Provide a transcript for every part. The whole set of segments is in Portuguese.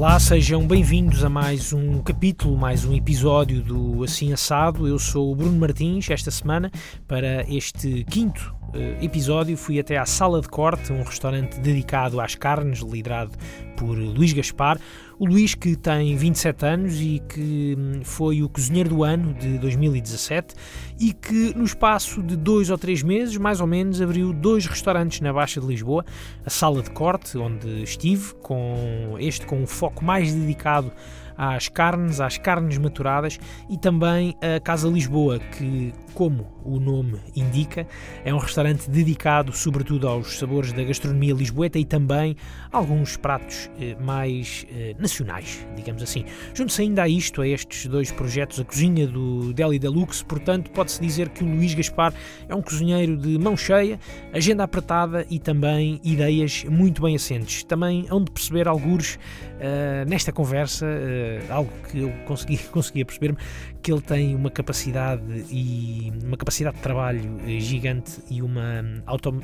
Olá, sejam bem-vindos a mais um capítulo, mais um episódio do Assim Assado. Eu sou o Bruno Martins. Esta semana, para este quinto episódio, fui até à Sala de Corte, um restaurante dedicado às carnes, liderado por Luís Gaspar. O Luís, que tem 27 anos e que hum, foi o cozinheiro do ano de 2017 e que, no espaço de dois ou três meses, mais ou menos, abriu dois restaurantes na Baixa de Lisboa: a Sala de Corte, onde estive, com este com um foco mais dedicado às carnes, às carnes maturadas e também a Casa Lisboa, que, como o nome indica, é um restaurante dedicado sobretudo aos sabores da gastronomia lisboeta e também alguns pratos eh, mais eh, nacionais, digamos assim. Junto-se ainda a isto, a estes dois projetos, a cozinha do Deli Deluxe, portanto, pode-se dizer que o Luís Gaspar é um cozinheiro de mão cheia, agenda apertada e também ideias muito bem assentes. Também hão de perceber alguns uh, nesta conversa, uh, algo que eu consegui, consegui perceber-me, que ele tem uma capacidade e uma capacidade de trabalho eh, gigante e uma, auto,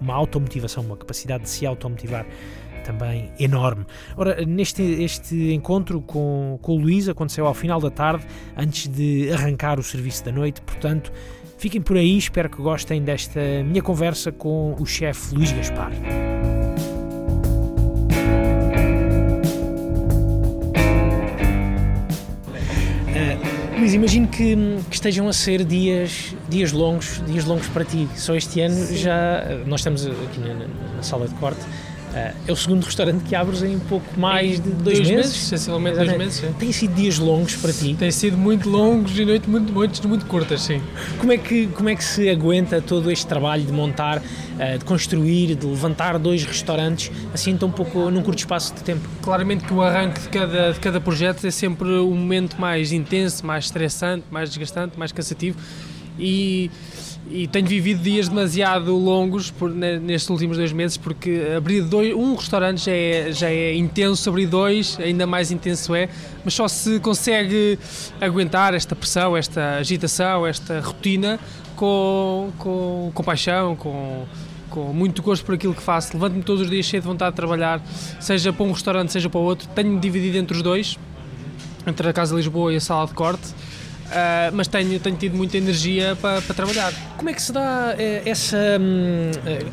uma automotivação, uma capacidade de se automotivar também enorme. Ora, neste este encontro com, com o Luís aconteceu ao final da tarde, antes de arrancar o serviço da noite, portanto, fiquem por aí, espero que gostem desta minha conversa com o chefe Luís Gaspar. Luís, imagino que, que, estejam a ser dias, dias longos, dias longos para ti. Só este ano Sim. já nós estamos aqui na, na, sala de corte. Uh, é o segundo restaurante que abres em pouco mais de dois, dois meses. Sensivelmente dois meses. Sim. Têm sido dias longos para ti? Têm sido muito longos e noites muito, noites muito curtas, sim. Como é, que, como é que se aguenta todo este trabalho de montar, de construir, de levantar dois restaurantes assim tão pouco, num curto espaço de tempo? Claramente que o arranque de cada, de cada projeto é sempre um momento mais intenso, mais estressante, mais desgastante, mais cansativo e e tenho vivido dias demasiado longos por, nestes últimos dois meses porque abrir dois, um restaurante já é, já é intenso, abrir dois ainda mais intenso é, mas só se consegue aguentar esta pressão, esta agitação, esta rotina com, com, com paixão, com, com muito gosto por aquilo que faço. Levanto-me todos os dias cheio de vontade de trabalhar, seja para um restaurante, seja para outro. Tenho-me dividido entre os dois, entre a Casa Lisboa e a Sala de Corte Uh, mas tenho, tenho tido muita energia para, para trabalhar. Como é que se dá eh, essa,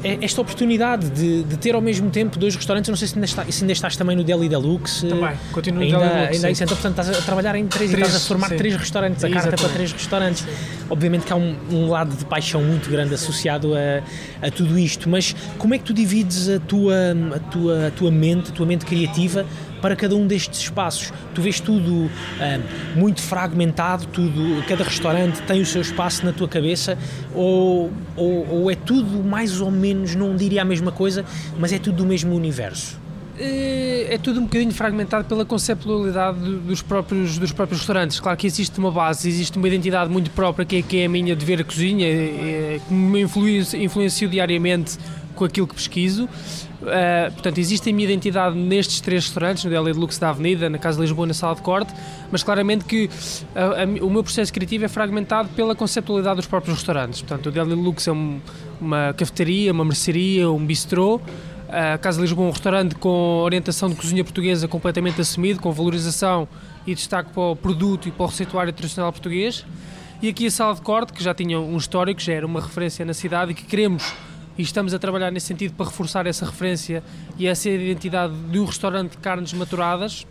eh, esta oportunidade de, de, ter ao mesmo tempo dois restaurantes? Eu não sei se ainda, está, se ainda estás também no Deli Deluxe. Também, continuo ainda, no Deli Deluxe. Ainda, então, portanto, estás a trabalhar em três, três e estás a formar sim. três restaurantes, a carta para três restaurantes. Sim. Obviamente que há um, um, lado de paixão muito grande associado a, a tudo isto, mas como é que tu divides a tua, a tua, a tua mente, a tua mente criativa para cada um destes espaços. Tu vês tudo uh, muito fragmentado, tudo, cada restaurante tem o seu espaço na tua cabeça, ou, ou, ou, é tudo mais ou menos, não diria a mesma coisa, mas é tudo do mesmo universo? Eh, é tudo um bocadinho fragmentado pela conceptualidade dos próprios, dos próprios restaurantes. Claro que existe uma base, existe uma identidade muito própria que é, que é a minha de ver a cozinha, é, que me influencio, influencio diariamente com aquilo que pesquiso. Uh, portanto, existe a minha identidade nestes três restaurantes, no Deli Deluxe da Avenida, na Casa de Lisboa, na Sala de Corte, mas claramente que a, a, o meu processo criativo é fragmentado pela conceptualidade dos próprios restaurantes. Portanto, o Deli Deluxe é um, uma cafetaria, uma mercearia, um bistrô, a Casa de Lisboa é um restaurante com orientação de cozinha portuguesa completamente assumido, com valorização e destaque para o produto e para o receituário tradicional português. E aqui a Sala de Corte, que já tinha um histórico, já era uma referência na cidade e que queremos e estamos a trabalhar nesse sentido para reforçar essa referência e essa identidade de um restaurante de carnes maturadas.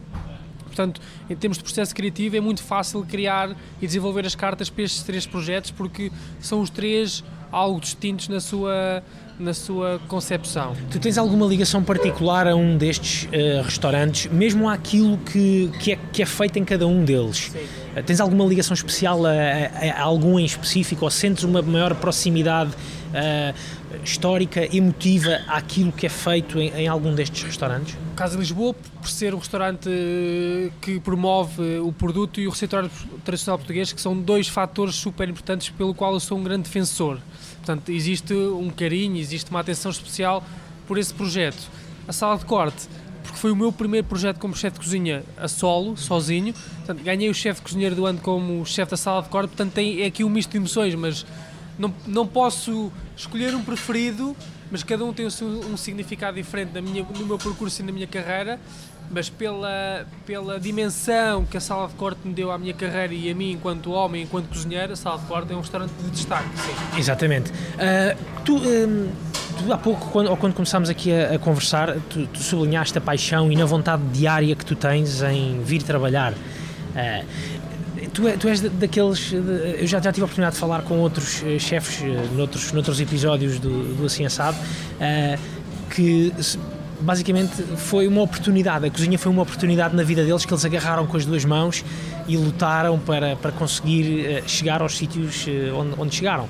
Portanto, em termos de processo criativo, é muito fácil criar e desenvolver as cartas para estes três projetos porque são os três algo distintos na sua, na sua concepção. Tu tens alguma ligação particular a um destes uh, restaurantes, mesmo àquilo que, que, é, que é feito em cada um deles? Sim. Uh, tens alguma ligação especial a, a, a, algum em específico ou sentes uma maior proximidade uh, histórica, emotiva àquilo que é feito em, em, algum destes restaurantes? Casa Lisboa, por ser um restaurante que promove o produto e o receituário tradicional português, que são dois fatores super importantes pelo qual eu sou um grande defensor. Portanto, existe um carinho, existe uma atenção especial por esse projeto. A sala de corte, porque foi o meu primeiro projeto como chefe de cozinha a solo, sozinho. Portanto, ganhei o chefe de cozinheiro do ano como chefe da sala de corte, portanto, tem é aqui um misto de emoções, mas não, não posso escolher um preferido, mas cada um tem um significado diferente na minha, no meu percurso e na minha carreira. mas pela, pela dimensão que a sala de corte me deu à minha carreira e a mim enquanto homem, enquanto cozinheiro, a sala de corte é um restaurante de destaque, sim. Exatamente. Uh, tu, um, tu, há pouco, quando, ou quando começámos aqui a, a conversar, tu, tu, sublinhaste a paixão e na vontade diária que tu tens em vir trabalhar. Uh, tu, é, tu és daqueles. Eu já, já tive a oportunidade de falar com outros uh, chefes noutros, noutros episódios do, do Assim Assado que basicamente foi uma oportunidade, a cozinha foi uma oportunidade na vida deles que eles agarraram com as duas mãos e lutaram para, para conseguir chegar aos sítios onde, onde, chegaram.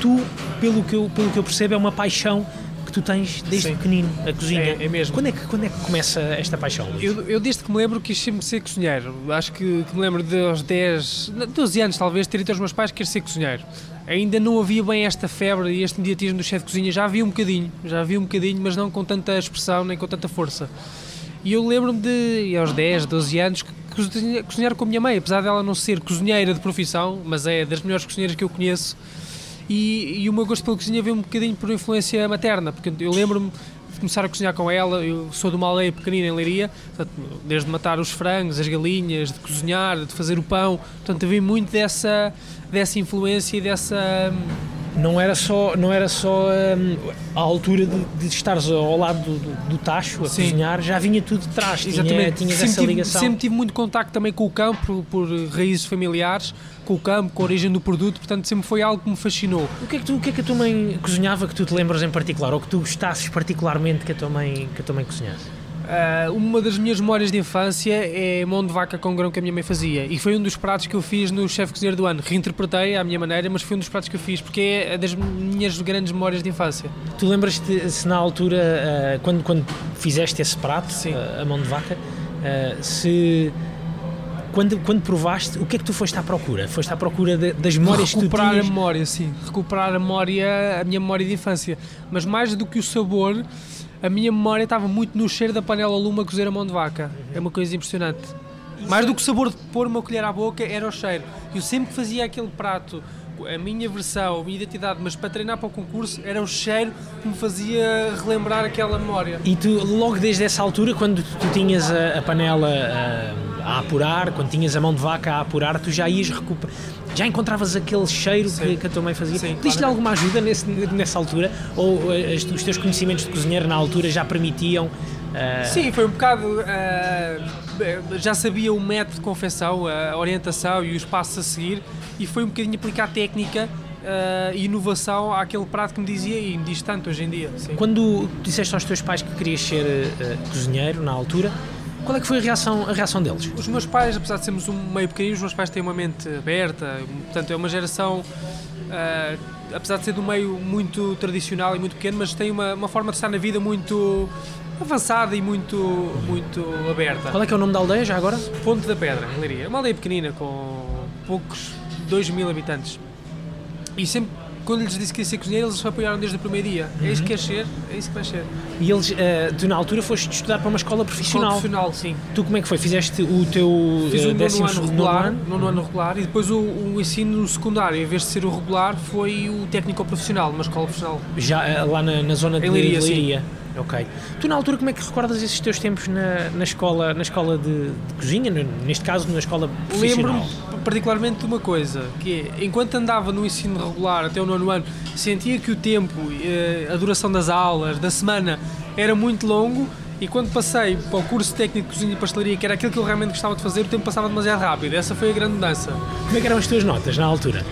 Tu, pelo que, eu, pelo que eu percebo, é uma paixão que tu tens desde Sim. pequenino, a cozinha. É, é, mesmo. Quando é, que, quando é que começa esta paixão? Eu, eu, desde que me lembro quis sempre ser cozinheiro. Acho que, que me lembro de aos 10, 12 anos talvez, ter dito aos meus pais que queria ser cozinheiro ainda não havia bem esta febre e este mediatismo do chefe de cozinha, já havia um bocadinho, já havia um bocadinho, mas não com tanta expressão nem com tanta força. E eu lembro-me de, aos 10, 12 anos, cozinhar com a minha mãe, apesar dela não ser cozinheira de profissão, mas é das melhores cozinheiras que eu conheço. E, e o meu gosto pela cozinha veio um bocadinho por influência materna, porque eu lembro-me de começar a cozinhar com ela. Eu sou de uma aldeia pequenina em Leiria, portanto, desde matar os frangos, as galinhas, de cozinhar, de fazer o pão. Portanto, havia muito dessa, dessa influência e dessa não era só, não era só um, a altura de, de estares ao lado do, do, do tacho a Sim. cozinhar, já vinha tudo de trás, Exatamente. tinha, tinhas essa ligação. Tive, sempre tive muito contacto também com o campo, por, por raízes familiares, com o campo, com a origem do produto, portanto sempre foi algo que me fascinou. O que é que, tu, o que, é que a tua mãe cozinhava que tu te lembras em particular, ou que tu gostasses particularmente que a tua mãe, que a tua mãe cozinhasse? Uh, uma das minhas memórias de infância é mão de vaca com grão que a minha mãe fazia e foi um dos pratos que eu fiz no chefe cozinheiro do ano. Reinterpretei à minha maneira, mas foi um dos pratos que eu fiz porque é das minhas grandes memórias de infância. Tu lembras-te se na altura, uh, quando, quando fizeste esse prato, uh, a mão de vaca, se quando, quando provaste, o que é que tu foste à procura? Foste à procura de, das memórias Recuperar que tu tinhas? a memória, sim. Recuperar a memória, a minha memória de infância. Mas mais do que o sabor, a minha memória estava muito no cheiro da panela lume a cozer a mão de vaca. É uma coisa impressionante. Isso Mais do que o sabor de pôr uma colher à boca, era o cheiro. Eu sempre que fazia aquele prato, a minha versão, a minha identidade, mas para treinar para o concurso, era o cheiro que me fazia relembrar aquela memória. E tu, logo desde essa altura, quando tu tinhas a, a panela a, a, apurar, quando tinhas a mão de vaca a apurar, tu já ias recuperar já encontravas aquele cheiro que, que, a tua mãe fazia? Pediste-lhe alguma ajuda nesse, nessa altura? Ou uh, os teus conhecimentos de cozinheiro na altura já permitiam? Uh... Sim, foi um bocado. Uh, já sabia o método de confecção, a orientação e os passos a seguir, e foi um bocadinho aplicar técnica uh, inovação àquele prato que me dizia e me diz tanto hoje em dia. Sim. Quando disseste aos teus pais que querias ser uh, cozinheiro na altura, qual é que foi a reação, a reação deles? Os meus pais, apesar de sermos um meio pequenino, os meus pais têm uma mente aberta, portanto é uma geração, uh, apesar de ser do meio muito tradicional e muito pequeno, mas tem uma, uma forma de estar na vida muito avançada e muito, muito aberta. Qual é que é o nome da aldeia já agora? Ponte da Pedra, em Leiria. É uma aldeia pequenina com poucos, 2 mil habitantes. E sempre quando lhes disse que ia ser cozinheiro, eles se apoiaram desde o primeiro dia. Uhum. É isso que queres ser, é isso que vais ser. E eles, uh, tu na altura foste estudar para uma escola profissional. Escola profissional, sim. Tu como é que foi? Fizeste o teu Fiz o uh, décimo ano regular, nono ano regular e depois o, o, ensino secundário, em vez de ser o regular, foi o técnico profissional, uma escola profissional. Já uh, lá na, na zona de Leiria? Leiria. Ok. Tu na altura como é que recordas esses teus tempos na, na escola, na escola de, de cozinha, neste caso na escola profissional? Lembro-me particularmente de uma coisa, que é, enquanto andava no ensino regular até o nono ano, sentia que o tempo, eh, a duração das aulas, da semana, era muito longo e quando passei para o curso técnico de cozinha e pastelaria, que era aquilo que eu realmente gostava de fazer, o tempo passava demasiado rápido. Essa foi a grande mudança. Como é que eram as tuas notas na altura?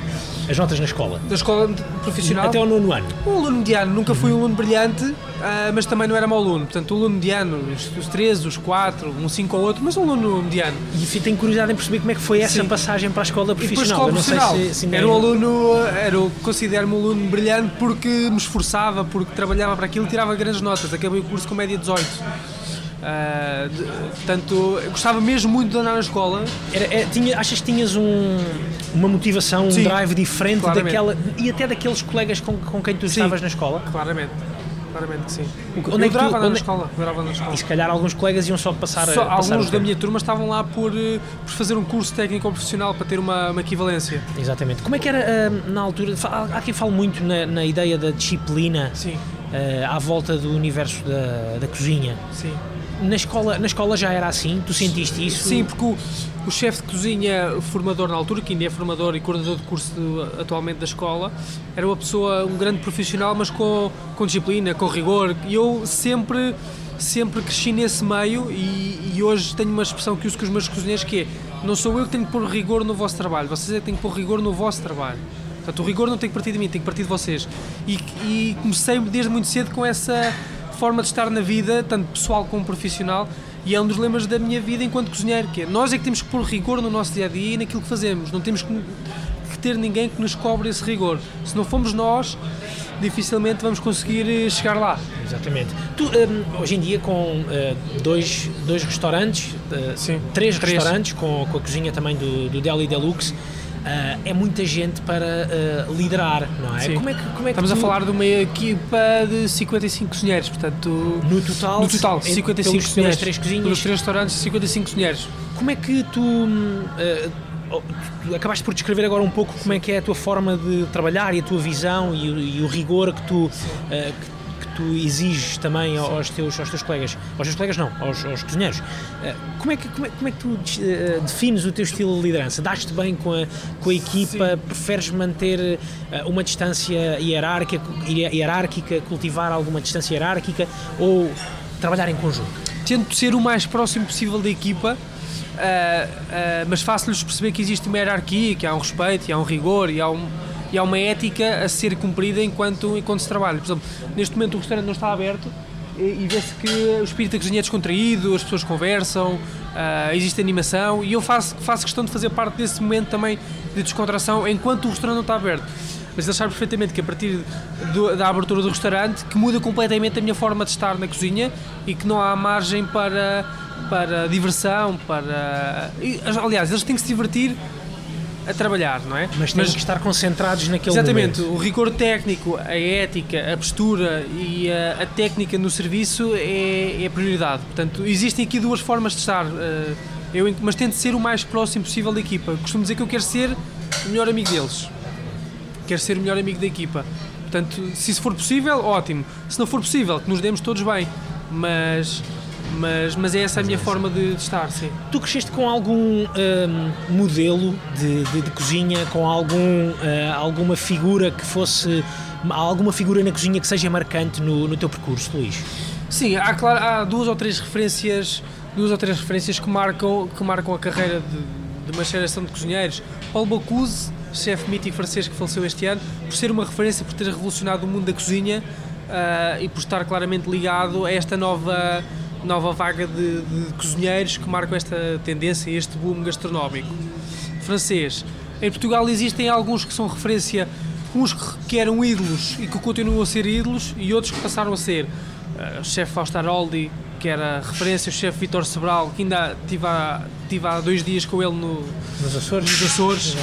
As notas na escola? Da escola profissional? Até ao nono ano? Um aluno mediano, nunca fui um aluno brilhante, uh, mas também não era mau aluno. Portanto, um aluno mediano, os, 13, os 4, um 5 ou outro, mas um aluno mediano. E tenho curiosidade em perceber como é que foi essa Sim. passagem para a escola profissional. E escola profissional. Se, se era um aluno, era, considero-me um aluno brilhante porque me esforçava, porque trabalhava para aquilo e tirava grandes notas. Acabei o curso com média 18. Uh, de, portanto, eu gostava mesmo muito de andar na escola. Era, é, tinha, achas que tinhas um, uma motivação, Sim, um drive diferente daquela e até daqueles colegas com, com quem tu Sim, estavas na escola? Claramente. Claramente que sim. Onde eu é que tu, andar onde... na escola. na escola. E se calhar alguns colegas iam só passar só, a, passar Alguns da minha turma estavam lá por, eh, por fazer um curso técnico profissional para ter uma, uma equivalência. Exatamente. Como é que era uh, na altura? Há quem fale muito na, na ideia da disciplina uh, à volta do universo da, da cozinha. Sim Na escola, na escola já era assim? Tu sentiste isso? Sim, porque o, o chefe de cozinha, formador na altura, que ainda é formador e coordenador de curso de, atualmente da escola, era uma pessoa, um grande profissional, mas com, com disciplina, com rigor. E eu sempre, sempre cresci nesse meio e, e hoje tenho uma expressão que uso com os meus cozinheiros que é não sou eu que tenho que pôr rigor no vosso trabalho, vocês é que têm que pôr rigor no vosso trabalho. Portanto, o rigor não tem que partir de mim, tem que partir de vocês. E, e comecei desde muito cedo com essa forma de estar na vida, tanto pessoal como profissional, e é um dos lemas da minha vida enquanto cozinheiro, que é nós é que temos que pôr rigor no nosso dia a dia e naquilo que fazemos, não temos que, que ter ninguém que nos cobre esse rigor. Se não formos nós, dificilmente vamos conseguir eh, chegar lá. Exatamente. Tu, um, hoje em dia, com uh, dois, dois restaurantes, uh, Sim, três, três, restaurantes, com, com a cozinha também do, do Deli Deluxe, Uh, é muita gente para uh, liderar, não é? Sim. Como é que, como é que Estamos tu... a falar de uma equipa de 55 cozinheiros, portanto... No total? No total, 55 pelos, cozinheiros. três cozinhas? Pelos três restaurantes, 55 cozinheiros. Como é que tu... Uh, tu acabaste por descrever agora um pouco como é que é a tua forma de trabalhar e a tua visão e, e o rigor que tu, que tu exiges também aos teus, aos teus colegas, aos teus colegas não, aos, aos cozinheiros, eh, como é, que, como, é, como é que tu eh, defines o teu estilo de liderança? Dás-te bem com a, com a equipa? Sim. Preferes manter eh, uma distância hierárquica, hierárquica, cultivar alguma distância hierárquica ou trabalhar em conjunto? Tento ser o mais próximo possível da equipa, Uh, uh, mas faço-lhes perceber que existe uma hierarquia, que há um respeito, e há um rigor, e há um, e há uma ética a ser cumprida enquanto, enquanto se trabalha. Por exemplo, neste momento o restaurante não está aberto e, e vê-se que o espírito da cozinha é descontraído, as pessoas conversam, uh, existe animação e eu faço, faço questão de fazer parte desse momento também de descontração enquanto o restaurante não está aberto. Mas eles sabem perfeitamente que a partir do, da abertura do restaurante que muda completamente a minha forma de estar na cozinha e que não há margem para, para diversão, para. Aliás, eles têm que se divertir a trabalhar, não é? Mas temos que estar concentrados naquele Exatamente, momento. o rigor técnico, a ética, a postura e a, a técnica no serviço é, é, a prioridade. Portanto, existem aqui duas formas de estar. Uh, eu, mas tento ser o mais próximo possível da equipa. Costumo dizer que eu quero ser o melhor amigo deles. Quero ser o melhor amigo da equipa. Portanto, se isso for possível, ótimo. Se não for possível, que nos demos todos bem. Mas mas, mas é essa a minha forma de, de estar, sim. Tu cresceste com algum um, modelo de, de, de, cozinha, com algum, uh, alguma figura que fosse. alguma figura na cozinha que seja marcante no, no teu percurso, Luís? Sim, há, claro, há duas ou três referências duas ou três referências que marcam, que marcam a carreira de, de uma geração de cozinheiros. Paul Bocuse, chefe mítico francês que faleceu este ano, por ser uma referência, por ter revolucionado o mundo da cozinha uh, e por estar claramente ligado a esta nova nova vaga de, de cozinheiros que marcam esta tendência, este boom gastronómico francês. Em Portugal existem alguns que são referência, uns que eram ídolos e que continuam a ser ídolos e outros que passaram a ser. Uh, o chefe Fausto Aroldi, que era referência, o chefe Vitor Sebral, que ainda tive há, tive há dois dias com ele no, nos Açores. Nos Açores.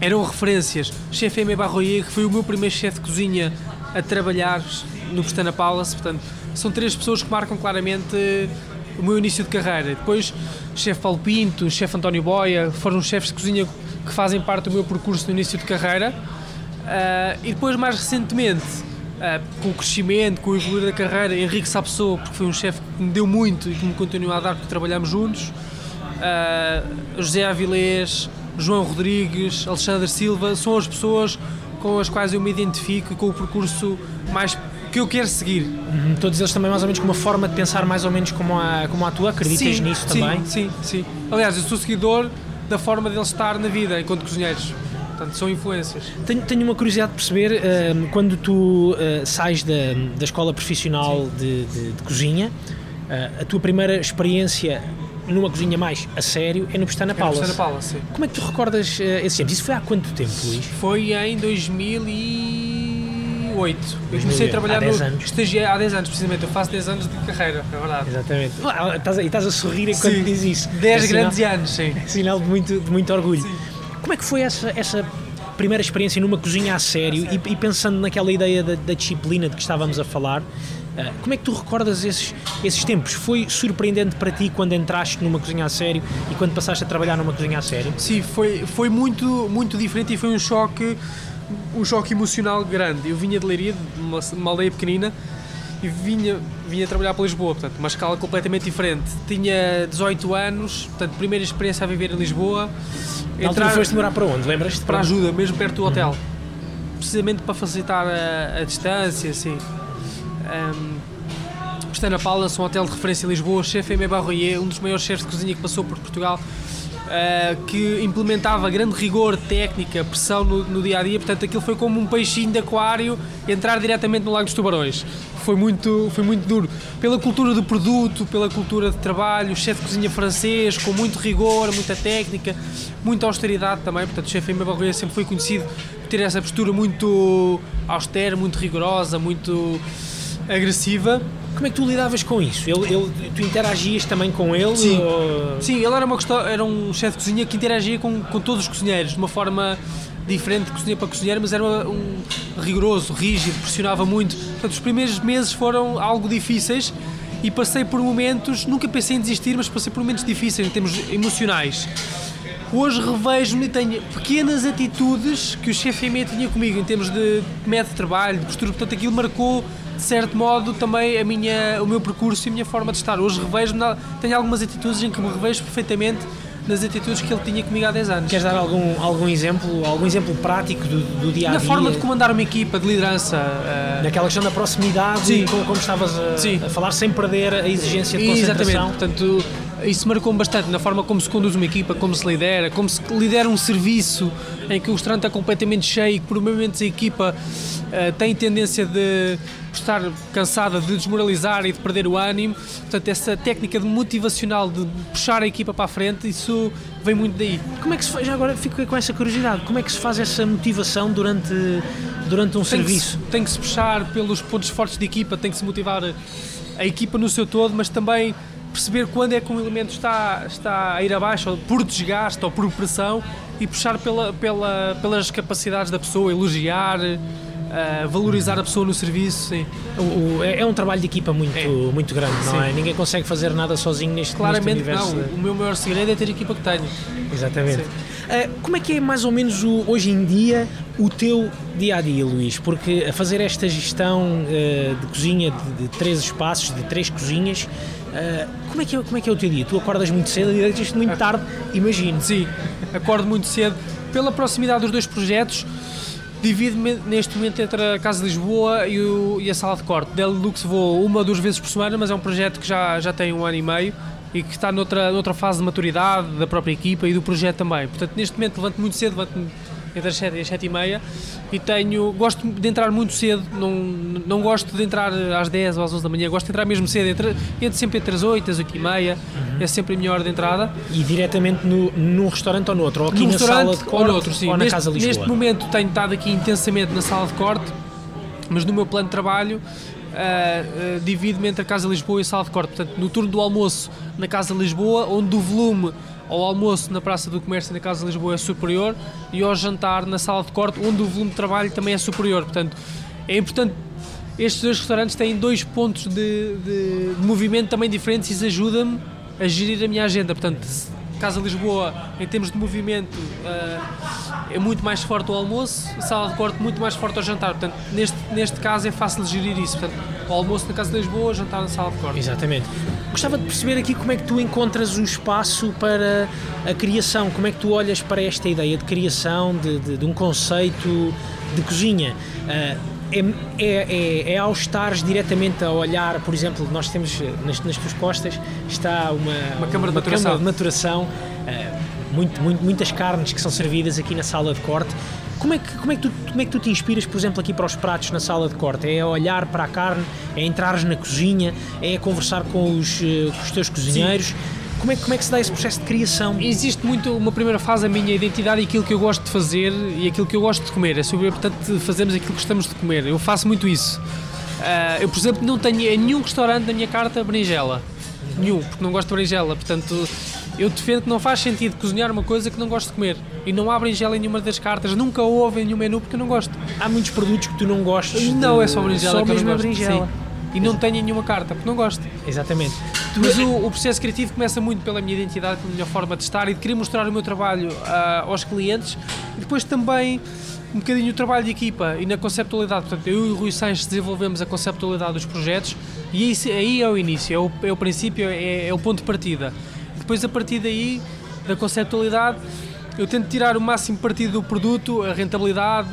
Eram referências. O chefe Aimé Barroyer, que foi o meu primeiro chefe de cozinha a trabalhar no Pestana Palace, portanto, são três pessoas que marcam claramente o meu início de carreira. Depois, o chefe Paulo Pinto, o chefe António Boia, foram os chefes de cozinha que fazem parte do meu percurso no início de carreira. Uh, e depois, mais recentemente, uh, com o crescimento, com o evoluir da carreira, Henrique Sapsou, porque foi um chefe que me deu muito e que me continua a dar porque trabalhamos juntos. Uh, José Avilés, João Rodrigues, Alexandre Silva, são as pessoas com as quais eu me identifico e com o percurso mais que eu quero seguir. Uhum. Todos eles também mais ou menos com uma forma de pensar mais ou menos como a, como a tua, acreditas sim, nisso sim, também? Sim, sim. Aliás, eu sou seguidor da forma deles estar na vida enquanto cozinheiros. Portanto, são influências. Tenho, tenho uma curiosidade de perceber, uh, quando tu uh, sais da, da escola profissional de, de, de, cozinha, uh, a tua primeira experiência numa cozinha mais a sério é no Pestana Palace. É no Pestana Palace, sim. Como é que tu recordas uh, esse tempo? Isso foi há quanto tempo, Luís? Foi em 2000 e 2008. Eu comecei a trabalhar há 10 no anos. há 10 anos, precisamente. Eu faço 10 anos de carreira, é verdade. Exatamente. Ah, estás, a, e estás a sorrir enquanto sim. dizes isso. 10 é grandes sinal, anos, sim. É sinal de muito, de muito orgulho. Sim. Como é que foi essa, essa primeira experiência numa cozinha a sério e, e, pensando naquela ideia da, da, disciplina de que estávamos a falar? Uh, como é que tu recordas esses, esses tempos? Foi surpreendente para ti quando entraste numa cozinha a sério e quando passaste a trabalhar numa cozinha a sério? Sim, foi, foi muito, muito diferente e foi um choque um choque emocional grande. Eu vinha de Leiria, de uma, uma aldeia pequenina, e vinha, vinha trabalhar para Lisboa, portanto, uma escala completamente diferente. Tinha 18 anos, portanto, primeira experiência a viver em Lisboa. Na altura foste morar para onde? Lembras-te? Para ajuda, mesmo perto do hotel. Uhum. Precisamente para facilitar a, a distância, assim. Um, Estana Palace, um hotel de referência em Lisboa, chefe Aimé Barroyer, um dos maiores chefes de cozinha que passou por Portugal, uh, que implementava grande rigor, técnica, pressão no, no, dia a dia. Portanto, aquilo foi como um peixinho de aquário entrar diretamente no Lago dos Tubarões. Foi muito, foi muito duro. Pela cultura do produto, pela cultura de trabalho, chefe de cozinha francês, com muito rigor, muita técnica, muita austeridade também. Portanto, o chefe Aimé Barroyer sempre foi conhecido por ter essa postura muito austera, muito rigorosa, muito agressiva. Como é que tu lidavas com isso? Ele, ele, tu interagias também com ele? Sim, ou... Sim ele era, uma era um chefe de cozinha que interagia com, com todos os cozinheiros de uma forma diferente de cozinha para cozinheiro, mas era um rigoroso, rígido, pressionava muito. Portanto, os primeiros meses foram algo difíceis e passei por momentos, nunca pensei em desistir, mas passei por momentos difíceis em termos emocionais. Hoje revejo-me e tenho pequenas atitudes que o chefe Emê tinha comigo em termos de método de trabalho, de postura, portanto aquilo marcou de certo modo, também a minha, o meu percurso e a minha forma de estar. Hoje revejo-me, tenho algumas atitudes em que me revejo perfeitamente nas atitudes que ele tinha comigo há 10 anos. Queres dar algum, algum exemplo, algum exemplo prático do, do dia a dia? Na forma de comandar uma equipa, de liderança. Uh... Naquela questão da proximidade, Sim. Como, como estavas a, a, falar, sem perder a exigência de concentração. Exatamente, portanto, isso marcou-me bastante na forma como se conduz uma equipa, como se lidera, como se lidera um serviço em que o restaurante está completamente cheio e que por momentos a equipa uh, tem tendência de estar cansada de desmoralizar e de perder o ânimo. Portanto, essa técnica de motivacional de puxar a equipa para a frente, isso vem muito daí. Como é que se faz, já agora fico com essa curiosidade, como é que se faz essa motivação durante, durante um tem serviço? Que se, tem que se puxar pelos pontos fortes de equipa, tem que se motivar a equipa no seu todo, mas também perceber quando é que um elemento está, está a ir abaixo, ou por desgaste ou por pressão, e puxar pela, pela, pelas capacidades da pessoa, elogiar, uh, valorizar a pessoa no serviço. O, o, é, é um trabalho de equipa muito, é. muito grande, não sim. é? Ninguém consegue fazer nada sozinho neste, Claramente neste. Não. O meu maior segredo é ter a equipa que tenho. Exatamente. Uh, como é que é mais ou menos o, hoje em dia o teu dia a dia, Luís? Porque a fazer esta gestão uh, de cozinha de, de, três espaços, de três cozinhas, uh, como, é que é, como é que é o teu dia? Tu acordas muito cedo e deitas muito tarde, imagino. Sim, acordo muito cedo. Pela proximidade dos dois projetos, Divido-me neste momento entre a Casa de Lisboa e, o, e a Sala de Corte. Del Lux vou uma ou duas vezes por semana, mas é um projeto que já, já tem um ano e meio e que está noutra, noutra fase de maturidade da própria equipa e do projeto também. Portanto, neste momento levanto muito cedo, levanto-me entre as 7 e as 7 e meia e tenho, gosto de entrar muito cedo, não, não gosto de entrar às 10 ou às 11 da manhã, gosto de entrar mesmo cedo, entre, entre sempre entre as 8 e as 8 e meia, uhum. é sempre a minha hora de entrada. E diretamente no, num restaurante ou no outro, ou aqui no na sala de corte ou, noutro, sim. ou na neste, Casa Lisboa? Neste momento tenho estado aqui intensamente na sala de corte, mas no meu plano de trabalho Uh, uh, divido-me entre a Casa Lisboa e a Sala de Corte. Portanto, no turno do almoço na Casa Lisboa, onde o volume ao almoço na Praça do Comércio na Casa de Lisboa é superior e ao jantar na Sala de Corte, onde o volume de trabalho também é superior. Portanto, é importante. Estes dois restaurantes têm dois pontos de, de, de movimento também diferentes e isso ajuda-me a gerir a minha agenda. Portanto, Casa Lisboa, em termos de movimento, uh, é muito mais forte o almoço, sala de corte muito mais forte ao jantar. Portanto, neste, neste caso é fácil gerir isso. Portanto, o almoço na Casa de Lisboa, jantar na sala de corte. Exatamente. Gostava de perceber aqui como é que tu encontras o espaço para a criação, como é que tu olhas para esta ideia de criação de, de, de um conceito de cozinha. Uh, é, é, é, é, ao estares diretamente a olhar, por exemplo, nós temos nas, nas tuas costas está uma, uma câmara de maturação, câmara de maturação uh, muito, muito, muitas carnes que são servidas aqui na sala de corte. Como é, que, como, é que tu, como é que tu te inspiras, por exemplo, aqui para os pratos na sala de corte? É olhar para a carne, é entrares na cozinha, é conversar com os, eh, com os teus cozinheiros? Sim como é, como é que se dá esse processo de criação? Existe muito uma primeira fase, a minha identidade e aquilo que eu gosto de fazer e aquilo que eu gosto de comer. É sobre, portanto, fazermos aquilo que gostamos de comer. Eu faço muito isso. Uh, eu, por exemplo, não tenho em nenhum restaurante na minha carta berinjela. Nenhum, porque não gosto de berinjela. Portanto, eu defendo que não faz sentido cozinhar uma coisa que não gosto de comer. E não há berinjela em nenhuma das cartas, nunca houve em nenhum menu porque eu não gosto. Há muitos produtos que tu não gostas? Não, de... é só berinjela só que mesmo eu não gosto. berinjela. Sim e não tenho nenhuma carta, porque não gosto. Exatamente. Mas o, o, processo criativo começa muito pela minha identidade, pela minha forma de estar e de querer mostrar o meu trabalho uh, aos clientes e depois também um bocadinho o trabalho de equipa e na conceptualidade. Portanto, eu e o Rui Sanches desenvolvemos a conceptualidade dos projetos e aí, aí é o início, é o, é o princípio, é, é o ponto de partida. Depois, a partir daí, da conceptualidade, eu tento tirar o máximo partido do produto, a rentabilidade,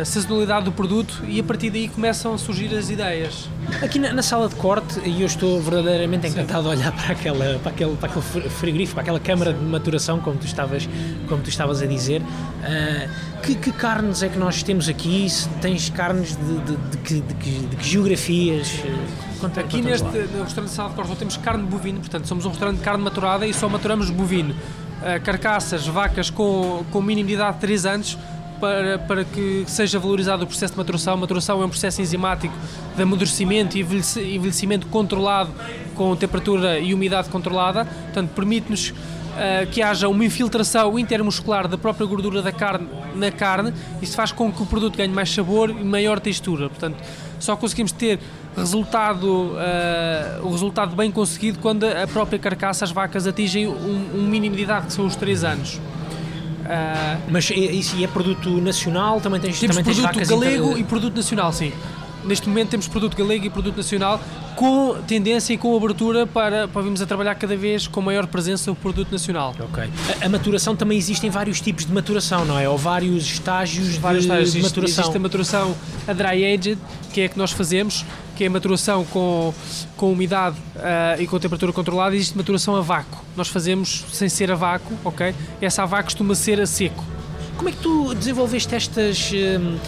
a sazonalidade do produto e a partir daí começam a surgir as ideias. Aqui na, na sala de corte, e eu estou verdadeiramente encantado Sim. de olhar para, aquela, para, aquele, para aquele frigorífico, para aquela câmara de maturação, como tu estavas, como tu estavas a dizer. Uh, que, que, carnes é que nós temos aqui? Se tens carnes de, de, de, de que, que, geografias? Conta, aqui neste no restaurante de sala de corte temos carne bovina, portanto somos um restaurante de carne maturada e só maturamos bovino. Uh, carcaças, vacas com, com mínimo de idade de 3 anos, para, para que seja valorizado o processo de maturação. A maturação é um processo enzimático de amadurecimento e envelhecimento controlado com temperatura e umidade controlada, portanto permite-nos uh, que haja uma infiltração intermuscular da própria gordura da carne na carne, isso faz com que o produto ganhe mais sabor e maior textura, portanto só conseguimos ter resultado, uh, o resultado bem conseguido quando a própria carcaça, as vacas atingem um, um mínimo de idade que são os 3 anos. Uh, Mas isso é produto nacional? Também tens, temos também produto tens galego inter... e produto nacional, sim. Neste momento temos produto galego e produto nacional com tendência e com abertura para, para virmos a trabalhar cada vez com maior presença o produto nacional. Ok. A, a, maturação também existem vários tipos de maturação, não é? Ou vários estágios, vários de, estágios. de maturação. Existe a maturação a dry aged, que é a que nós fazemos, que é a maturação com, com umidade uh, e com temperatura controlada, existe maturação a vácuo. Nós fazemos sem ser a vácuo, ok? Essa a vácuo costuma ser a seco. Como é que tu desenvolveste estas. Uh,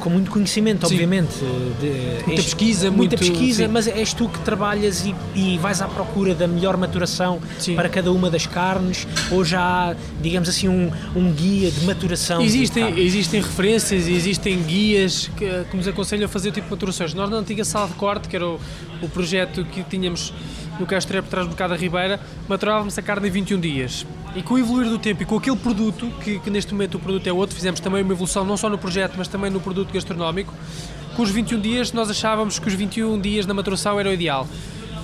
com muito conhecimento, sim. obviamente. De, muita pesquisa, muita muito, pesquisa, sim. mas és tu que trabalhas e, e vais à procura da melhor maturação sim. para cada uma das carnes, ou já há, digamos assim, um, um guia de maturação? Existem, existem referências e existem guias que, que, nos aconselham a fazer o tipo de maturações. Nós, na antiga sala de corte, que era o, o projeto que tínhamos no Castro por trás do Bocado da Ribeira, maturávamos a carne em 21 dias. E com o evoluir do tempo e com aquele produto, que, que, neste momento o produto é outro, fizemos também uma evolução não só no projeto, mas também no produto gastronómico. Com os 21 dias, nós achávamos que os 21 dias na maturação era o ideal.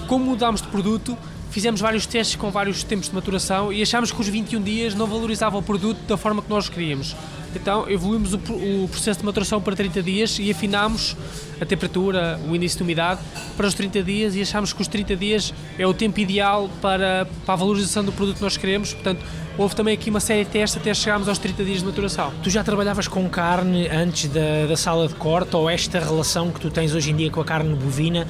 Como mudámos de produto, fizemos vários testes com vários tempos de maturação e achámos que os 21 dias não valorizavam o produto da forma que nós queríamos. Então evoluímos o, o, processo de maturação para 30 dias e afinámos a temperatura, o índice de umidade para os 30 dias e achámos que os 30 dias é o tempo ideal para, para a valorização do produto que nós queremos. Portanto, houve também aqui uma série de testes até chegarmos aos 30 dias de maturação. Tu já trabalhavas com carne antes da, da sala de corte ou esta relação que tu tens hoje em dia com a carne bovina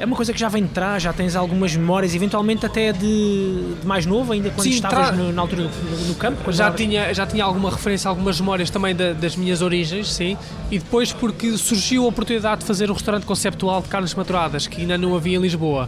é uma coisa que já vem de trás, já tens algumas memórias, eventualmente até de, de mais novo, ainda quando Sim, estavas no, na altura no, no campo? Já tinha, já tinha alguma referência, algumas memórias também da, das minhas origens, sim. E depois porque surgiu a oportunidade de fazer um restaurante conceptual de carnes maturadas, que ainda não havia em Lisboa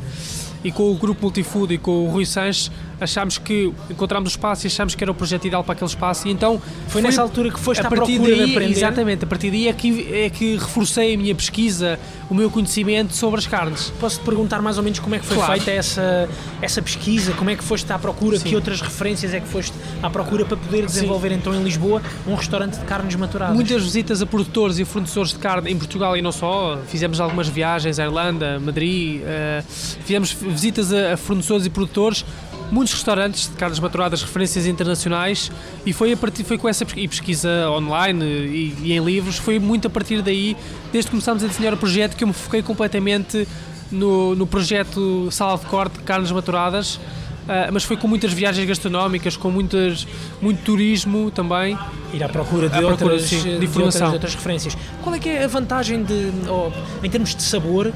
e com o grupo Multifood e com o Rui Sanches achámos que encontramos o espaço e achámos que era o projeto ideal para aquele espaço. E então foi, foi nessa altura que foste a partir daí, exatamente, a partir daí é que, é que reforcei a minha pesquisa o meu conhecimento sobre as carnes. Posso te perguntar mais ou menos como é que foi claro. feita essa, essa pesquisa? Como é que foste à procura, Sim. que outras referências é que foste à procura para poder desenvolver Sim. então em Lisboa um restaurante de carnes maturadas? Muitas visitas a produtores e fornecedores de carne em Portugal e não só, fizemos algumas viagens à Irlanda, Madrid uh, fizemos visitas a, a fornecedores e produtores, muitos restaurantes de carnes maturadas, referências internacionais, e foi, a partir, foi com essa e pesquisa online e, e, em livros, foi muito a partir daí, desde que começámos a desenhar o projeto, que eu me foquei completamente no, no projeto Sala de Corte de Carnes Maturadas, Uh, mas foi com muitas viagens gastronómicas, com muitas, muito turismo também. Ir à procura de, à outras, procura, sim, de. De outras, de outras referências. Qual é que é a vantagem de, oh, em termos de sabor,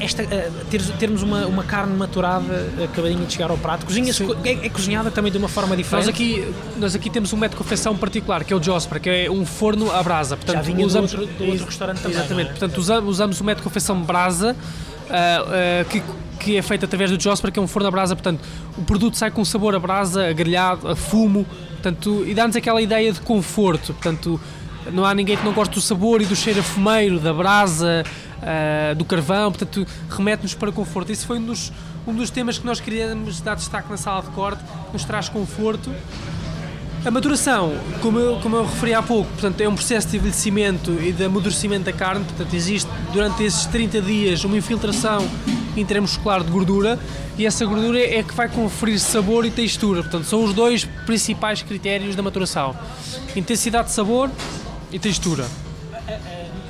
esta, uh, ter, termos uma, uma carne maturada acabadinha de chegar ao prato? Cozinha é, é, cozinhada também de uma forma diferente? Nós aqui, nós aqui temos um método de confecção particular, que é o Jospera, que é um forno à brasa. Portanto, Já vinha usamos, do, outro, do outro restaurante também. Exatamente, é? portanto usamos, o método de confecção brasa, que que é feito através do Josper, que é um forno a brasa, portanto, o produto sai com sabor a brasa, a grelhado, a fumo, portanto, e dá-nos aquela ideia de conforto, portanto, não há ninguém que não goste do sabor e do cheiro a fumeiro, da brasa, uh, do carvão, portanto, remete-nos para conforto. Esse foi um dos, um dos temas que nós queríamos dar destaque na sala de corte, nos traz conforto. A maturação, como eu, como eu referi há pouco, portanto, é um processo de envelhecimento e de amadurecimento da carne, portanto, existe durante esses 30 dias uma infiltração intramuscular de gordura e essa gordura é que vai conferir sabor e textura. Portanto, são os dois principais critérios da maturação: intensidade de sabor e textura.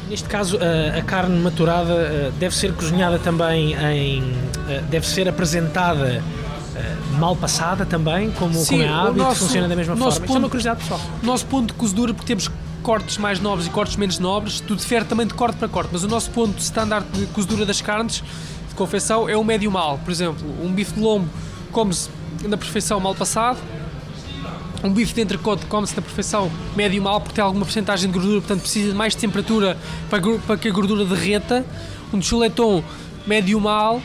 Neste caso, a, carne maturada uh, deve ser cozinhada também em. Uh, deve ser apresentada uh, mal passada também, como, Sim, como é hábito, nosso, funciona da mesma forma. Ponto, Isto é uma curiosidade pessoal. Nosso ponto de cozedura, porque temos cortes mais nobres e cortes menos nobres, tudo difere também de corte para corte, mas o nosso ponto standard de cozedura das carnes de confecção é o médio mal. Por exemplo, um bife de lombo come-se na perfeição mal passado, um bife de entrecote come-se na perfeição médio mal porque tem alguma porcentagem de gordura, portanto precisa de mais temperatura para, para que a gordura derreta. Um chuleton médio mal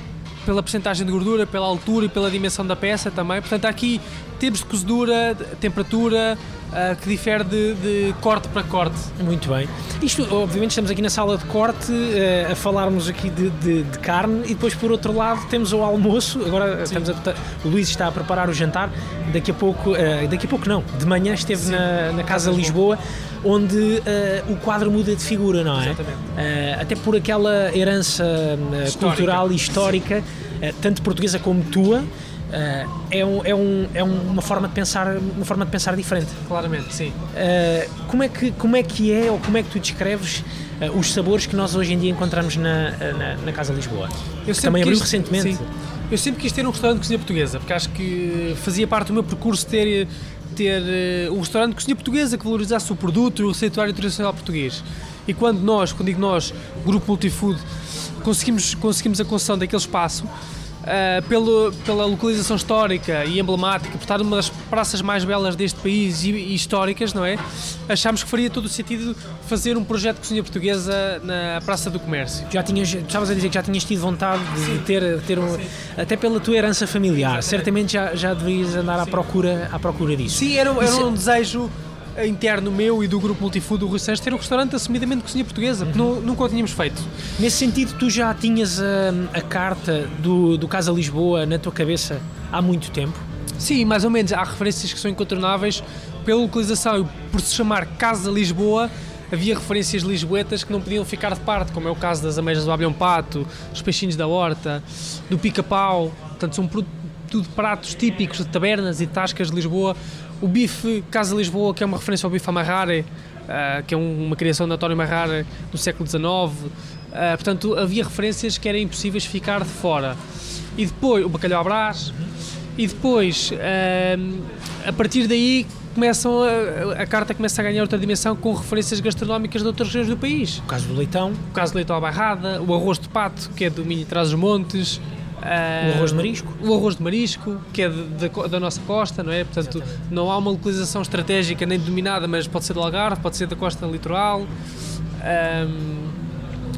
pela porcentagem de gordura, pela altura e pela dimensão da peça também. Portanto, aqui temos de cozedura, temperatura, uh, que difere de, de, corte para corte. Muito bem. Isto, obviamente, estamos aqui na sala de corte uh, a falarmos aqui de, de, de, carne e depois, por outro lado, temos o almoço. Agora estamos a, o Luís está a preparar o jantar. Daqui a pouco, uh, daqui a pouco não, de manhã esteve na, na, Casa Lisboa. Onde o quadro muda de figura, não é? Exatamente. até por aquela herança cultural e histórica, tanto portuguesa como tua, Uh, é, um, é, um, é uma forma de pensar uma forma de pensar diferente. Claramente sim. Uh, como é que como é que é ou como é que tu descreves uh, os sabores que nós hoje em dia encontramos na, na, na Casa Lisboa? Eu também abriu recentemente. sim. eu sempre quis ter um restaurante de cozinha portuguesa porque acho que fazia parte do meu percurso ter ter um restaurante de cozinha portuguesa que valorizasse o produto e o receituário tradicional português. E quando nós quando digo nós grupo multifood conseguimos conseguimos a concessão daquele espaço Uh, pelo, pela localização histórica e emblemática, por estar numa das praças mais belas deste país e, e, históricas, não é? Achámos que faria todo o sentido fazer um projeto de cozinha portuguesa na Praça do Comércio. Já tinhas, estavas a dizer que já tinhas tido vontade de ter, ter um, até pela tua herança familiar, certamente já, já devias andar à procura, à procura disso. Sim, era, era um desejo interno meu e do grupo Multifood do Rui Santos ter um restaurante assumidamente de cozinha portuguesa, porque uhum. nunca o tínhamos feito. Nesse sentido, tu já tinhas a, a carta do, do Casa Lisboa na tua cabeça há muito tempo? Sim, mais ou menos. Há referências que são incontornáveis pela localização e por se chamar Casa Lisboa. Havia referências lisboetas que não podiam ficar de parte, como é o caso das ameijas do Abilhão Pato, dos peixinhos da horta, do pica-pau. Portanto, são tudo pratos típicos de tabernas e tascas de Lisboa o bife Casa Lisboa, que é uma referência ao bife Amarrare, uh, que é um, uma criação de António Marrare do século XIX. Uh, ah, portanto, havia referências que eram impossíveis ficar de fora. E depois, o bacalhau à brás. E depois, uh, a partir daí, começam a, a, carta começa a ganhar outra dimensão com referências gastronómicas de outras regiões do país. O caso do leitão. O caso do leitão à barrada, o arroz de pato, que é do Minho Traz os Montes, o arroz de marisco? O arroz de marisco, que é de, de, da nossa costa, não é? Portanto, Exatamente. não há uma localização estratégica nem dominada, mas pode ser do Algarve, pode ser da costa litoral. Um,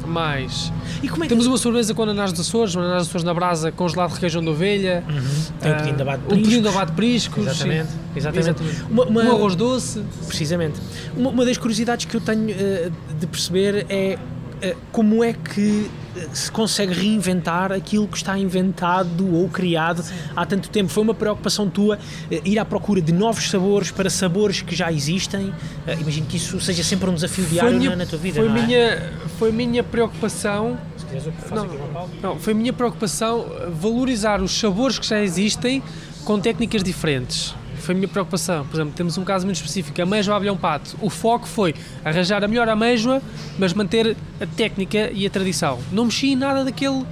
mais. E como é que... Temos uma sobremesa com ananás dos Açores, um ananás dos Açores na brasa, congelado de requeijão de ovelha. Uhum. Tem um pequeno de abate de priscos. Um pequeno de abate de priscos. Exatamente. Exatamente. Exatamente. Uma, uma... Um arroz doce. Precisamente. Uma, uma, das curiosidades que eu tenho uh, de perceber é como é que se consegue reinventar aquilo que está inventado ou criado há tanto tempo. Foi uma preocupação tua eh, ir à procura de novos sabores para sabores que já existem? Eh, imagino que isso seja sempre um desafio diário minha, na tua vida. Foi, não é? minha, foi minha preocupação. Não, não, foi minha preocupação valorizar os sabores que já existem com técnicas diferentes foi a minha preocupação. Por exemplo, temos um caso muito específico, ameijoa ao abelhão pato. O foco foi arranjar a melhor ameijoa, mas manter a técnica e a tradição. Não mexi em nada daquele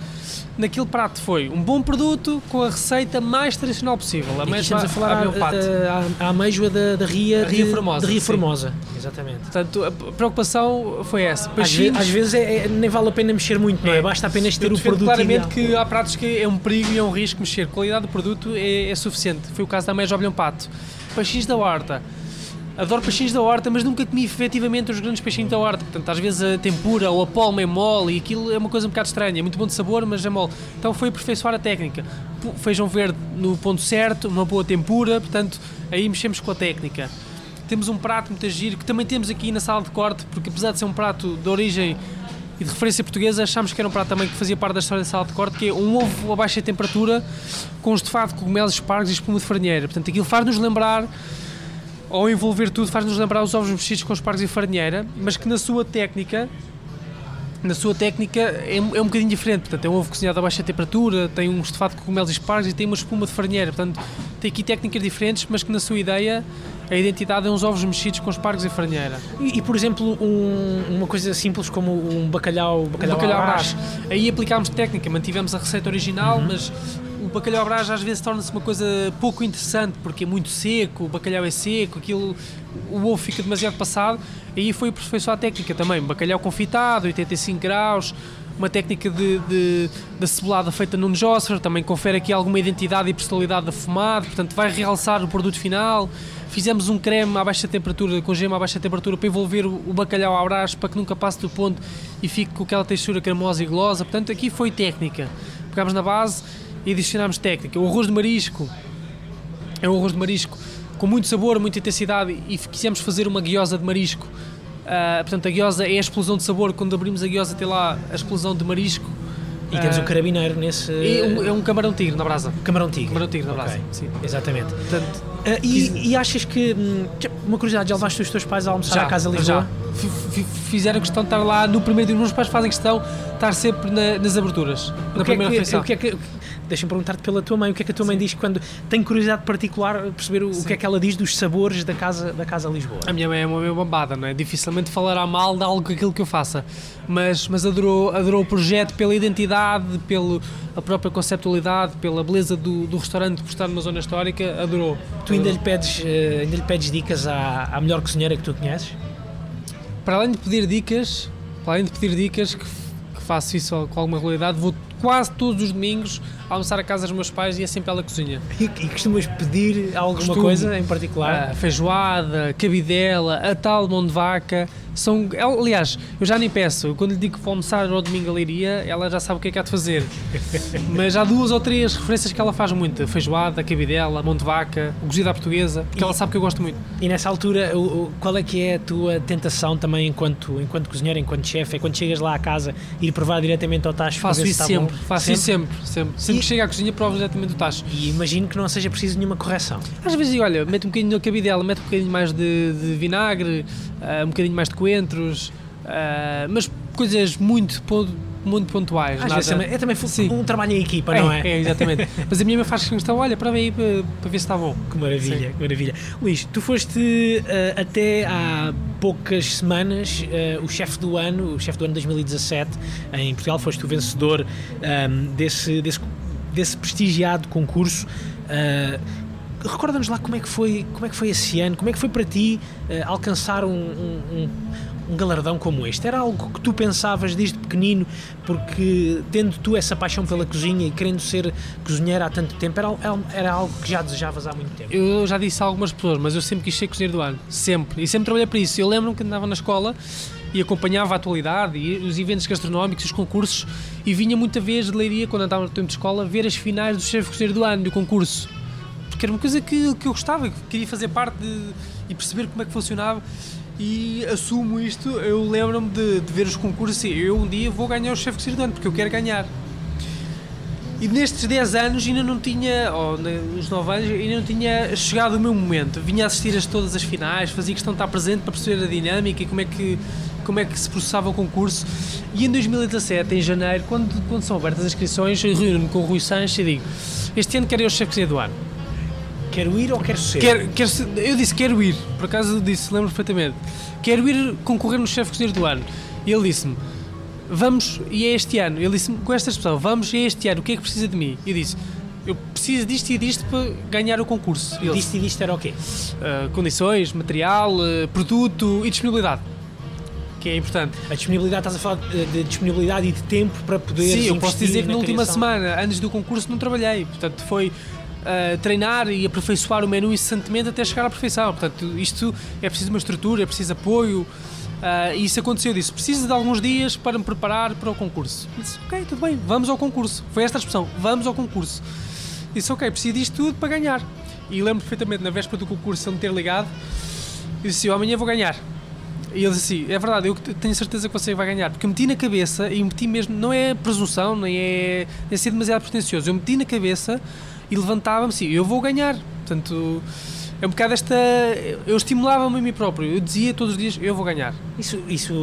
naquele prato foi um bom produto com a receita mais tradicional possível. A estamos a falar a, a, a ameijoa da, da Ria, Ria Formosa. De Ria Formosa. Exatamente. Portanto, a preocupação foi essa. Às, vezes, às vezes é, é, nem vale a pena mexer muito, não é? é. Basta apenas ter o produto claramente que há pratos que é um perigo e é um risco mexer. A qualidade do produto é, é suficiente. Foi o caso da ameijoa ao pato. Peixinhos da horta adoro peixinhos da horta, mas nunca comi efetivamente os grandes peixinhos da horta. Portanto, às vezes a tempura ou a polma é mole e aquilo é uma coisa um bocado estranha. É muito bom de sabor, mas é mole. Então foi aperfeiçoar a técnica. Feijão verde no ponto certo, uma boa tempura, portanto, aí mexemos com a técnica. Temos um prato muito giro que também temos aqui na sala de corte, porque apesar de ser um prato de origem e de referência portuguesa, achámos que era um prato também que fazia parte da história da sala de corte, que é um ovo a baixa temperatura com estofado de cogumelos, espargos e espuma de farinheira. Portanto, aquilo faz-nos lembrar ao envolver tudo, faz-nos lembrar os ovos mexidos com espargos e farinheira, mas que na sua técnica na sua técnica é, é um bocadinho diferente. Portanto, é um ovo cozinhado a baixa temperatura, tem um estofado de cogumelos e espargos e tem uma espuma de farinheira. Portanto, tem aqui técnicas diferentes, mas que na sua ideia a identidade é uns ovos mexidos com espargos e farinheira. E, e por exemplo, um, uma coisa simples como um bacalhau, bacalhau, um bacalhau. Aí aplicámos técnica, mantivemos a receita original, uhum. mas bacalhau à brás às vezes torna-se uma coisa pouco interessante porque é muito seco, o bacalhau é seco, aquilo, o ovo fica demasiado passado. Aí foi aperfeiçoar a técnica também, bacalhau confitado, 85 graus, uma técnica de, de, de cebolada feita num Josser, também confere aqui alguma identidade e personalidade da fumado, portanto vai realçar o produto final. Fizemos um creme à baixa temperatura, com gema à baixa temperatura, para envolver o, bacalhau ao brás, para que nunca passe do ponto e fique com aquela textura cremosa e golosa. Portanto, aqui foi técnica. Pegámos na base e adicionámos técnica. O arroz de marisco é um arroz de marisco com muito sabor, muita intensidade e quisemos fazer uma guiosa de marisco. Uh, portanto, a guiosa é a explosão de sabor. Quando abrimos a guiosa, tem lá a explosão de marisco. E temos uh, um carabineiro nesse. É um, é um camarão tigre na brasa. Camarão tigre. Camarão tigre na brasa. Okay. Sim. Exatamente. Portanto, Uh, e, e, achas que. Hum, uma curiosidade, já levaste os teus pais a almoçar já, à casa de Lisboa? Já. Fizeram questão de estar lá no primeiro dia. Os meus pais fazem questão de estar sempre na, nas aberturas, na o primeira é que, refeição. O que é que, Deixa-me perguntar-te pela tua mãe, o que é que a tua mãe diz quando tem curiosidade particular perceber o, o, que é que ela diz dos sabores da casa, da casa Lisboa? A minha mãe é uma meio bambada, não é? Dificilmente falará mal de algo aquilo que eu faça, mas, mas adorou, adorou o projeto pela identidade, pela própria conceptualidade, pela beleza do, do restaurante por estar numa zona histórica, adorou. Tu ainda lhe pedes, uh, ainda lhe pedes dicas à, à melhor cozinheira que tu conheces? Para além de pedir dicas, para além de pedir dicas, que, que faço isso com alguma regularidade, vou quase todos os domingos almoçar a casa dos meus pais e é sempre ela que cozinha. E, e costumas pedir alguma Costumo, coisa em particular? A feijoada, cabidela, a tal mão de vaca. São, aliás, eu já nem peço. Eu, quando lhe digo que vou almoçar ao domingo a leiria, ela já sabe o que é que há de fazer. Mas há duas ou três referências que ela faz muito: feijoada, a cabidela, de vaca, o cozido à portuguesa, porque e, ela sabe que eu gosto muito. E nessa altura, o, qual é que é a tua tentação também enquanto, enquanto cozinheiro, enquanto chefe? É quando chegas lá à casa ir provar diretamente ao tacho? Faço isso sempre, faço sempre? isso sempre. Sempre, sempre e, que chego à cozinha, provo diretamente o tacho. E imagino que não seja preciso nenhuma correção. Às vezes olha, mete um bocadinho de cabidela, mete um bocadinho mais de, de vinagre, uh, um bocadinho mais de coentros Uh, mas coisas muito, muito pontuais. Às nada... também, é também Sim. um trabalho em equipa, não é? É, exatamente. mas a minha mãe faz questão, olha, para ver, para, para ver se está bom. Que maravilha, que maravilha. Luís, tu foste uh, até há poucas semanas uh, o chefe do ano, o chefe do ano 2017 em Portugal, foste o vencedor um, desse, desse, desse prestigiado concurso. Uh, Recorda-nos lá como é que foi como é que foi esse ano, como é que foi para ti uh, alcançar um, um, um galardão como este? Era algo que tu pensavas desde pequenino, porque tendo tu essa paixão pela cozinha e querendo ser cozinheira há tanto tempo, era, era algo que já desejavas há muito tempo? Eu já disse a algumas pessoas, mas eu sempre quis ser cozinheiro do ano, sempre, e sempre trabalhei para isso. Eu lembro-me que andava na escola e acompanhava a atualidade e os eventos gastronómicos, os concursos, e vinha muita vez de leiria, quando andava no tempo de escola, ver as finais do chefe cozinheiro do ano, do concurso. Porque era uma coisa que, que eu gostava, que queria fazer parte de, e perceber como é que funcionava e assumo isto. Eu lembro-me de, de, ver os concursos e eu um dia vou ganhar o chefe Circano porque eu quero ganhar. E nestes 10 anos ainda não tinha, ou nos 9 anos, ainda não tinha chegado o meu momento. Vinha assistir a todas as finais, fazia questão de estar presente para perceber a dinâmica e como é que, como é que se processava o concurso. E em 2017, em janeiro, quando, quando são abertas as inscrições, reúno-me com o Rui Sanches e digo: Este ano quero ir ao chefe do ano Quero ir ou quero ser? Quero, quero ser, eu disse quero ir, por acaso disse, lembro perfeitamente. Quero ir concorrer no chefe cozinheiro do ano. E ele disse-me: Vamos, e é este ano. Ele disse-me com esta expressão: Vamos, e é este ano, o que é que precisa de mim? E eu disse: Eu preciso disto e disto para ganhar o concurso. E disto e disto era o quê? Uh, condições, material, uh, produto e disponibilidade que é importante. A disponibilidade, estás a falar de, de disponibilidade e de tempo para poder. Sim, eu posso dizer que na, na última semana, antes do concurso, não trabalhei. Portanto, foi uh, treinar e aperfeiçoar o menu incessantemente até chegar à perfeição. Portanto, isto é preciso uma estrutura, é preciso apoio. Uh, e isso aconteceu, eu disse, preciso de alguns dias para me preparar para o concurso. Eu disse, ok, tudo bem, vamos ao concurso. Foi esta a expressão, vamos ao concurso. Eu disse, ok, preciso disto tudo para ganhar. E lembro perfeitamente, na véspera do concurso, ele me ter ligado, e disse, amanhã vou ganhar. E ele disse é verdade, eu tenho certeza que você vai ganhar. Porque eu meti na cabeça, e meti mesmo, não é presunção, nem é, nem é ser demasiado pretencioso, eu meti na cabeça e levantava-me assim, eu vou ganhar. Portanto, é um bocado esta. Eu estimulava-me a mim próprio, eu dizia todos os dias: eu vou ganhar. Isso, isso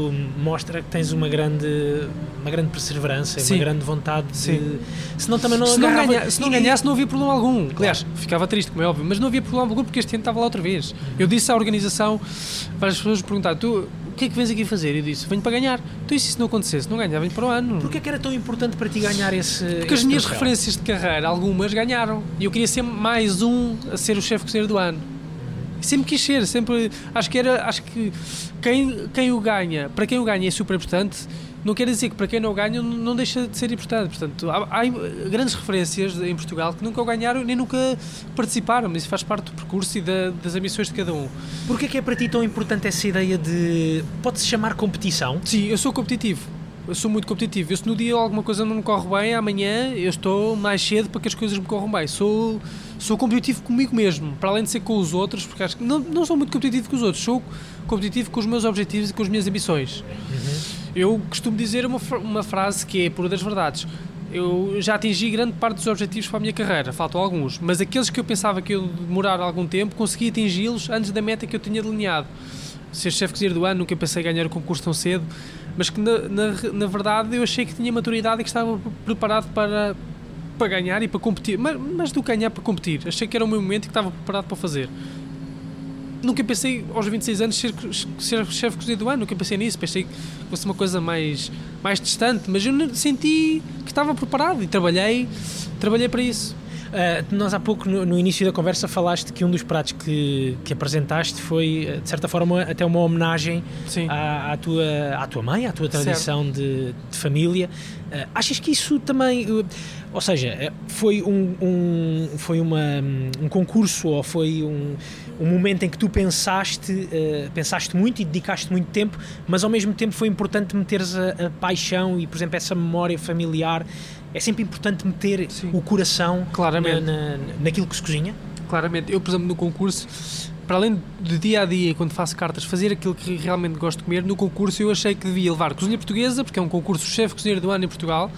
mostra que tens uma grande, uma grande perseverança, Sim. uma grande vontade de. Sim. Senão também não se, não ganha, se não ganhasse, não havia problema algum. Aliás, ficava triste, como é óbvio, mas não havia problema algum porque este ano estava lá outra vez. Eu disse à organização, várias pessoas me perguntaram: tu, o que é que vens aqui fazer? Eu disse: venho para ganhar. Então, e se isso não acontecesse? Não ganhava, venho para o ano. Porquê que era tão importante para ti ganhar esse. Porque as esse minhas troféu? referências de carreira, algumas ganharam. E eu queria ser mais um a ser o chefe cozinheiro do ano. E Sempre quis ser, sempre. Acho que era. Acho que quem, quem o ganha, para quem o ganha é super importante. Não quer dizer que para quem não ganha não- deixa de ser importante. Portanto, há, há grandes referências em Portugal que nunca o ganharam nem nunca participaram, mas isso faz parte do percurso e da- das ambições de cada um. Porquê é que é para ti tão importante essa ideia de. pode-se chamar competição? Sim, eu sou competitivo. Eu sou muito competitivo. Eu, se no dia alguma coisa não me corre bem, amanhã eu estou mais cedo para que as coisas me corram bem. Sou, sou competitivo comigo mesmo, para além de ser com os outros, porque acho que não, não sou muito competitivo com os outros, sou competitivo com os meus objetivos e com as minhas ambições. Eu costumo dizer uma, uma frase que é pura das verdades. Eu já atingi grande parte dos objetivos para a minha carreira, faltam alguns, mas aqueles que eu pensava que eu demorar algum tempo, consegui atingi-los antes da meta que eu tinha delineado. Ser chefe cozinheiro do ano, nunca pensei ganhar o concurso tão cedo, mas que na, na, na verdade eu achei que tinha maturidade e que estava preparado para, para ganhar e para competir, mas, mas do ganhar para competir. Achei que era o meu momento e que estava preparado para fazer. Nunca pensei aos 26 anos ser, ser chefe cozinheiro do ano, nunca pensei nisso, pensei que fosse uma coisa mais, mais distante, mas eu senti que estava preparado e trabalhei, trabalhei para isso. Uh, nós há pouco, no, no início da conversa, falaste que um dos pratos que, que apresentaste foi, uh, de certa forma, até uma homenagem à, à tua, à tua mãe, à tua tradição de, de família. Uh, achas que isso também, uh, ou seja, foi um, um- foi uma, um concurso ou foi um, um momento em que tu pensaste, uh, pensaste muito e dedicaste muito tempo, mas ao mesmo tempo foi importante meteres a, a paixão e, por exemplo, essa memória familiar. É sempre importante meter Sim. o coração Claramente. na, na- naquilo que se cozinha. Claramente, eu, por exemplo, no concurso, para além de dia a dia, quando faço cartas, fazer aquilo que realmente gosto de comer, no concurso eu achei que devia levar cozinha portuguesa, porque é um concurso chefe cozinheiro do ano em Portugal.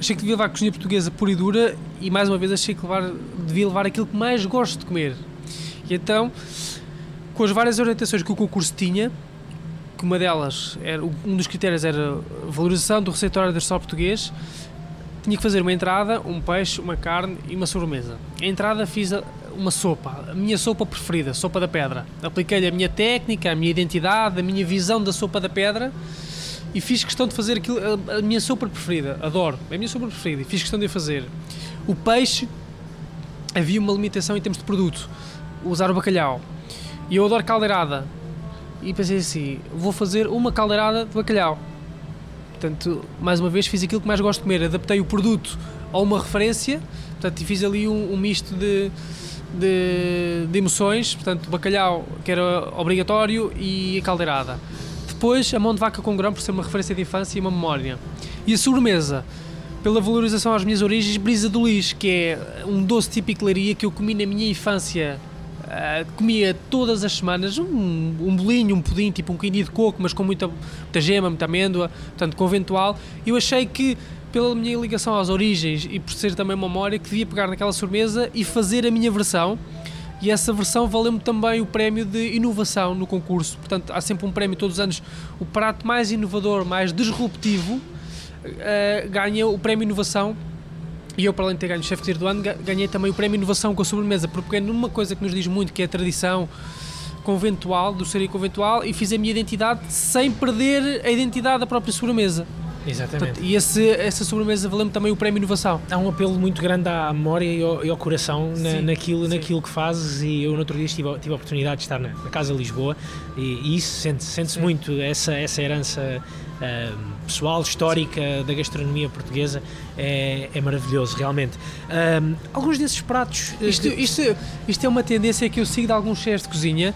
Achei que devia levar cozinha portuguesa pura e dura e, mais uma vez, achei que levar, devia levar aquilo que mais gosto de comer. E então, com as várias orientações que o concurso tinha, que uma delas, era, um dos critérios era valorização do receituário do restaurante português, tinha que fazer uma entrada, um peixe, uma carne e uma sobremesa. A entrada fiz uma sopa, a minha sopa preferida, sopa da pedra. Apliquei-lhe a minha técnica, a minha identidade, a minha visão da sopa da pedra e fiz questão de fazer aquilo, a, minha sopa preferida. Adoro, é a minha sopa preferida e fiz questão de fazer. O peixe, havia uma limitação em termos de produto, usar o bacalhau. E eu adoro caldeirada. E pensei assim, vou fazer uma caldeirada de bacalhau. Portanto, mais uma vez, fiz aquilo que mais gosto de comer. Adaptei o produto a uma referência. Portanto, fiz ali um, um misto de, de, de emoções. Portanto, bacalhau, que era obrigatório, e a caldeirada. Depois, a mão de vaca com grão, por ser uma referência de infância e uma memória. E a sobremesa, pela valorização às minhas origens, brisa do lis, que é um doce típico de leiria que eu comi na minha infância. Ah, comia todas as semanas um, um bolinho, um pudim, tipo um quindim de coco, mas com muita, muita gema, muita amêndoa, portanto conventual. Eu achei que, pela minha ligação às origens e por ser também uma memória, que devia pegar naquela sobremesa e fazer a minha versão. E essa versão valeu-me também o prémio de inovação no concurso. Portanto, há sempre um prémio todos os anos. O prato mais inovador, mais disruptivo, eh, ganha o prémio inovação e eu, para além de ter ganho o chefe do ano, ga- ganhei também o prémio Inovação com a sobremesa, porque peguei numa coisa que nos diz muito, que é a tradição conventual, do seria conventual, e fiz a minha identidade sem perder a identidade da própria sobremesa. Exatamente. Portanto, e esse, essa sobremesa valeu-me também o prémio Inovação. Há um apelo muito grande à memória e ao, e ao coração na- Sim, naquilo, sim. naquilo que fazes e eu no outro dia tive, a- tive a oportunidade de estar na, na Casa Lisboa e, e isso sente-se sente muito, essa, essa herança pessoal, histórica da gastronomia portuguesa é, é maravilhoso, realmente. Ah, alguns desses pratos... ah, Isto, isto, isto é uma tendência que eu sigo de alguns chefes de cozinha,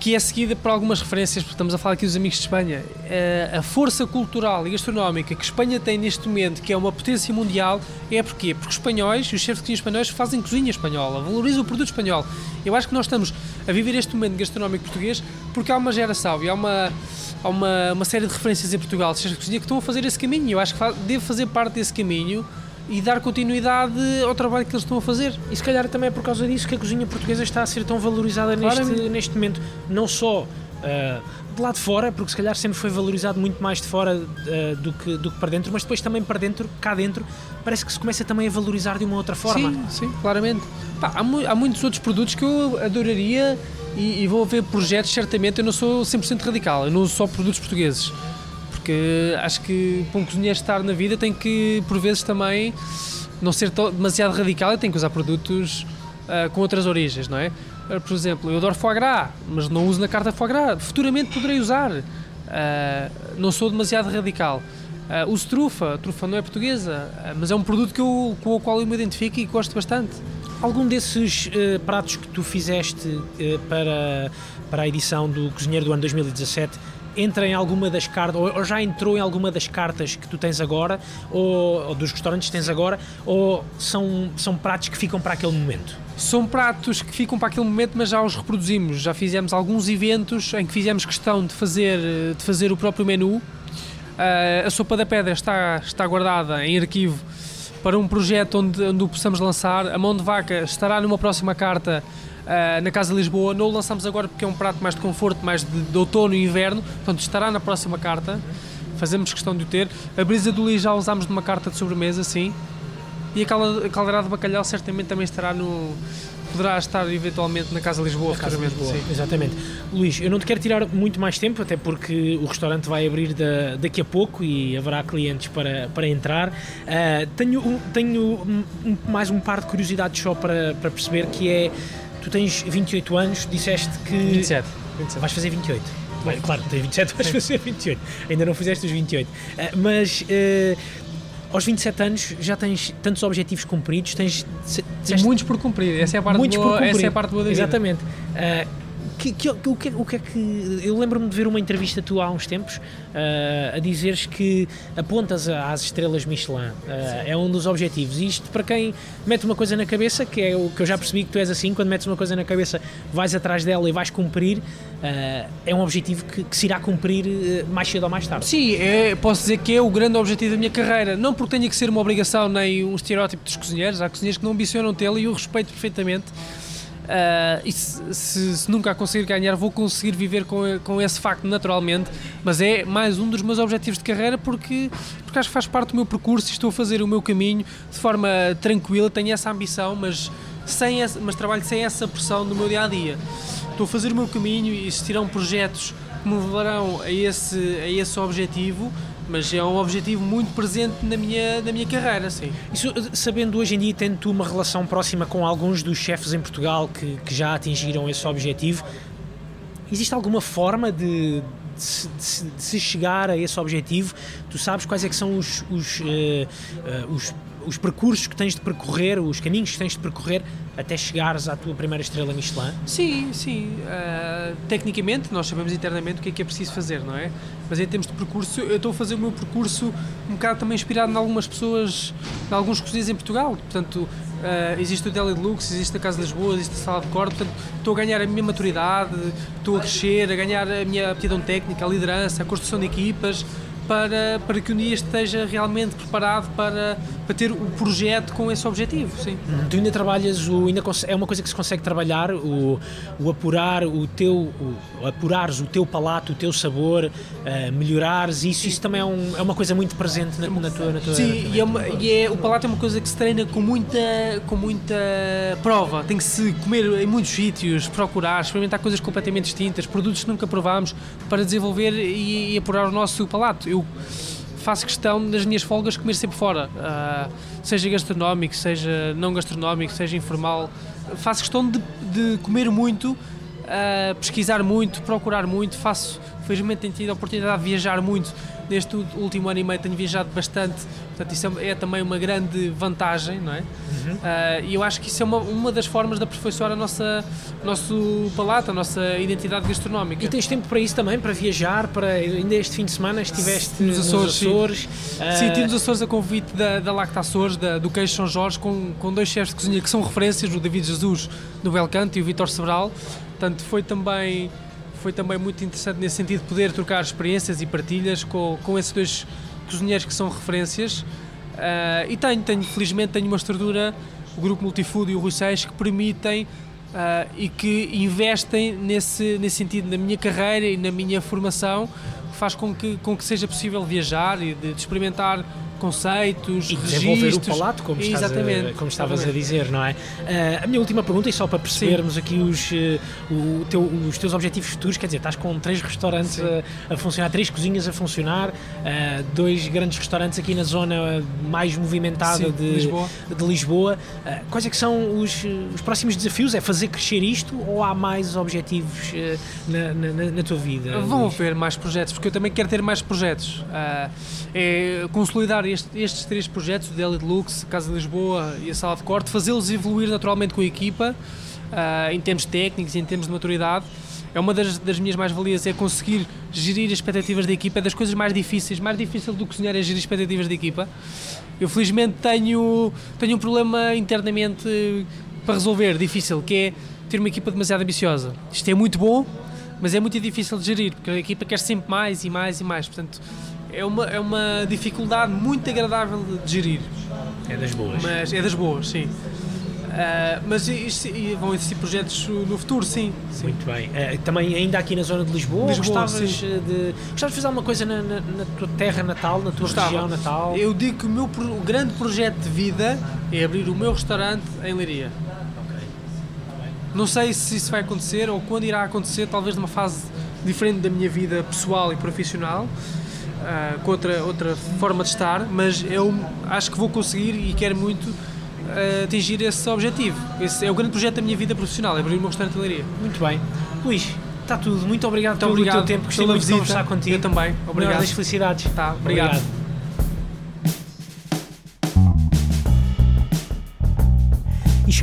que é seguida por algumas referências, porque estamos a falar aqui dos amigos de Espanha. Eh, A força cultural e gastronómica que Espanha tem neste momento, que é uma potência mundial, é porquê? Porque os espanhóis, os chefes de cozinha espanhóis, fazem cozinha espanhola, valorizam o produto espanhol. Eu acho que nós estamos a viver este momento gastronómico português porque há uma geração e há uma, há uma, uma série de referências em Portugal cozinha que estão a fazer esse caminho. Eu acho que devo fazer parte desse caminho e dar continuidade ao trabalho que eles estão a fazer. E se calhar também é por causa disso que a cozinha portuguesa está a ser tão valorizada neste, neste momento. Não só uh, de lá de fora, porque se calhar sempre foi valorizado muito mais de fora uh, do, que, do que para dentro, mas depois também para dentro, cá dentro, parece que se começa também a valorizar de uma outra forma. Sim, sim, claramente. Pá, há, mu há muitos outros produtos que eu adoraria e, e vou ver projetos, certamente. Eu não sou 100% radical, eu não uso só produtos portugueses porque acho que para um cozinheiro estar na vida tem que, por vezes, também não ser demasiado radical e tem que usar produtos uh, com outras origens, não é? Por exemplo, eu adoro foie gras, mas não uso na carta foie gras. Futuramente poderei usar. Uh, não sou demasiado radical. Uh, uso trufa, trufa não é portuguesa, mas é um produto que eu, com o qual eu me identifico e gosto bastante. Algum desses uh, pratos que tu fizeste para, para a edição do Cozinheiro do ano 2017 entra em alguma das cartas, ou, já entrou em alguma das cartas que tu tens agora, ou, ou, dos restaurantes que tens agora, ou são, são pratos que ficam para aquele momento? São pratos que ficam para aquele momento, mas já os reproduzimos. Já fizemos alguns eventos em que fizemos questão de fazer, de fazer o próprio menu. Uh, a sopa da pedra está, está guardada em arquivo para um projeto onde, onde o possamos lançar. A mão de vaca estará numa próxima carta uh, na Casa de Lisboa. Não o lançamos agora porque é um prato mais de conforto, mais de, de outono e inverno, portanto estará na próxima carta. Fazemos questão de o ter. A brisa do Lee já usámos numa carta de sobremesa, sim. E a caldeirada de bacalhau certamente também estará no, poderá estar eventualmente na Casa Lisboa Casa Lisboa, sim. Exatamente. Luís, eu não te quero tirar muito mais tempo, até porque o restaurante vai abrir da, daqui a pouco e haverá clientes para, para entrar. Uh, tenho tenho um, mais um par de curiosidades só para, para perceber que é Tu tens 28 anos, disseste que. 27. 27. Vais fazer 28. Bem, claro, tens 27, vais fazer 28. Ainda não fizeste os 28. Uh, eh, mas. Uh, aos 27 anos já tens tantos objetivos cumpridos, tens, tens muitos por cumprir. Essa é a parte boa, por cumprir. Essa é a parte boa da vida. Exatamente. Uh, que, que, o, que, o que é que. Eu lembro-me de ver uma entrevista tua há uns tempos uh, a dizeres que apontas às estrelas Michelin. Uh, é um dos objetivos. Isto para quem mete uma coisa na cabeça, que é o que eu já percebi que tu és assim, quando metes uma coisa na cabeça, vais atrás dela e vais cumprir. Uh, é um objetivo que, que, se irá cumprir mais cedo ou mais tarde. Sim, é, posso dizer que é o grande objetivo da minha carreira. Não porque tenha que ser uma obrigação nem um estereótipo dos cozinheiros. Há cozinheiros que não ambicionam tê-lo e eu respeito perfeitamente. Uh, e se, se, se, nunca conseguir ganhar, vou conseguir viver com, com esse facto naturalmente. Mas é mais um dos meus objetivos de carreira porque, porque acho que faz parte do meu percurso e estou a fazer o meu caminho de forma tranquila. Tenho essa ambição, mas, sem essa, mas trabalho sem essa pressão do meu dia a dia. Estou a fazer o meu caminho e existirão projetos que me levarão a esse, a esse objetivo mas é um objetivo muito presente na minha, na minha carreira, sim. Isso, sabendo hoje em dia, tendo tu uma relação próxima com alguns dos chefes em Portugal que, que já atingiram esse objetivo, existe alguma forma de, de, de, de, se chegar a esse objetivo? Tu sabes quais é que são os, os, uh, uh, os os percursos que tens de percorrer, os caminhos que tens de percorrer até chegares à tua primeira estrela Michelin? Sim, sim. Uh, tecnicamente, nós sabemos internamente o que é que é preciso fazer, não é? Mas em termos de percurso, eu estou a fazer o meu percurso um bocado também inspirado em algumas pessoas, em alguns cozinheiros em Portugal. Portanto, uh, existe o Deli Lux, existe a Casa de Lisboa, existe a Sala de Corte. Portanto, estou a ganhar a minha maturidade, estou a crescer, a ganhar a minha aptidão técnica, a liderança, a construção de equipas para, para que um dia esteja realmente preparado para, para ter o projeto com esse objetivo. Sim. Uhum. Tu ainda trabalhas, o, ainda é uma coisa que se consegue trabalhar, o, o apurar o teu, o, apurares o teu palato, o teu sabor, uh, melhorares isso, isso também é, um, é uma coisa muito presente na, na tua, na tua Sim, e, é uma, e é, o palato é uma coisa que se treina com muita, com muita prova, tem que se comer em muitos sítios, procurar, experimentar coisas completamente distintas, produtos que nunca provámos para desenvolver e, e apurar o nosso palato eu faço questão nas minhas folgas comer sempre fora, uh, seja gastronómico, seja não gastronómico, seja informal. Faço questão de, de comer muito, uh, pesquisar muito, procurar muito. Faço, felizmente tenho tido a oportunidade de viajar muito neste último ano e meio tenho viajado bastante, portanto isso é, é também uma grande vantagem, não é? Uhum. Uh, e eu acho que isso é uma, uma das formas de aperfeiçoar a nossa, nosso palato, a nossa identidade gastronómica. E tens tempo para isso também, para viajar, para ainda este fim de semana estiveste nos Açores. Nos Açores. Sim, uh... sim tive nos Açores a convite da, da Lacta Açores, da, do Queijo São Jorge, com, com dois chefes de cozinha que são referências, o David Jesus do Belcanto e o Vitor Sebral, portanto foi também foi também muito interessante nesse sentido poder trocar experiências e partilhas com, com esses dois cozinheiros que são referências. Uh, e tenho, tenho, felizmente, tenho uma estrutura, o Grupo Multifood e o Rui Seix, que permitem uh, e que investem nesse, nesse sentido na minha carreira e na minha formação, que faz com que, com que seja possível viajar e de, de experimentar conceitos, e desenvolver registros. o palato, como, estás a, como estavas a dizer, não é? Uh, a minha última pergunta, e só para percebermos Sim. aqui os, uh, teu, os teus objetivos futuros, quer dizer, estás com três restaurantes a, a, funcionar, três cozinhas a funcionar, uh, dois grandes restaurantes aqui na zona mais movimentada Sim, de Lisboa. De Lisboa. quais é que são os, os próximos desafios? É fazer crescer isto ou há mais objetivos na, na, na, tua vida? Vão haver mais projetos, porque eu também quero ter mais projetos. é consolidar este, estes três projetos, o Deli Deluxe, Casa de Lisboa e a Sala de Corte, fazê-los evoluir naturalmente com a equipa, uh, em termos técnicos e em termos de maturidade. É uma das, das minhas mais-valias, é conseguir gerir as expectativas da equipa, é das coisas mais difíceis, mais difícil do cozinhar é gerir as expectativas da equipa. Eu felizmente tenho, tenho um problema internamente para resolver, difícil, que é ter uma equipa demasiado ambiciosa. Isto é muito bom, mas é muito difícil de gerir, porque a equipa quer sempre mais e mais e mais. Portanto, é uma, é uma dificuldade muito agradável de gerir. É das boas. Mas é das boas, sim. Uh, mas isto, vão existir projetos no futuro, sim. sim. Muito bem. Uh, também ainda aqui na zona de Lisboa, Lisboa gostavas, sim. de, gostavas de fazer alguma coisa na, na, na tua terra natal, na tua Gostava. região natal? Eu digo que o meu o grande projeto de vida é abrir o meu restaurante em Leiria. Não sei se isso vai acontecer ou quando irá acontecer, talvez numa fase diferente da minha vida pessoal e profissional uh, com outra, outra forma de estar, mas eu acho que vou conseguir e quero muito uh, atingir esse objetivo. Esse é o grande projeto da minha vida profissional, é abrir uma restaurante de Muito bem. Luís, está tudo. Muito obrigado muito pelo obrigado teu tempo. Gostei muito de conversar contigo. Eu também. Obrigado. das felicidades. Tá, obrigado. obrigado.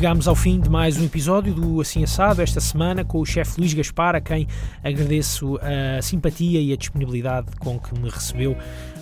Chegámos ao fim de mais um episódio do Assim Assado, esta semana, com o chefe Luís Gaspar, a quem agradeço a simpatia e a disponibilidade com que me recebeu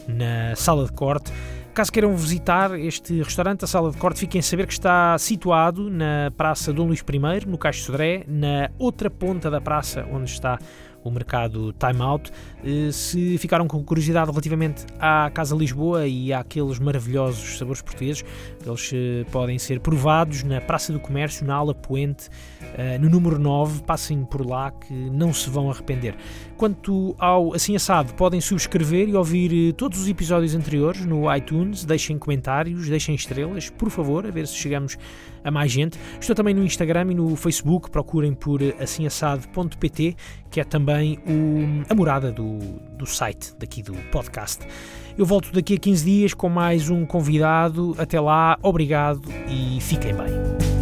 na sala de corte. Caso queiram visitar este restaurante, a sala de corte, fiquem a saber que está situado na Praça Dom Luís I, no Caixo Sodré, na outra ponta da praça onde está o mercado Time Out. Eh, se ficaram com curiosidade relativamente à Casa Lisboa e àqueles maravilhosos sabores portugueses, eles eh, podem ser provados na Praça do Comércio, na Ala Poente, eh, no número 9. Passem por lá que não se vão arrepender. Quanto ao Assim Assado, podem subscrever e ouvir todos os episódios anteriores no iTunes. Deixem comentários, deixem estrelas, por favor, a ver se chegamos a mais gente. Estou também no Instagram e no Facebook. Procurem por assimassado.pt, que é também o, a morada do, do site daqui do podcast. Eu volto daqui a 15 dias com mais um convidado. Até lá, obrigado e fiquem bem.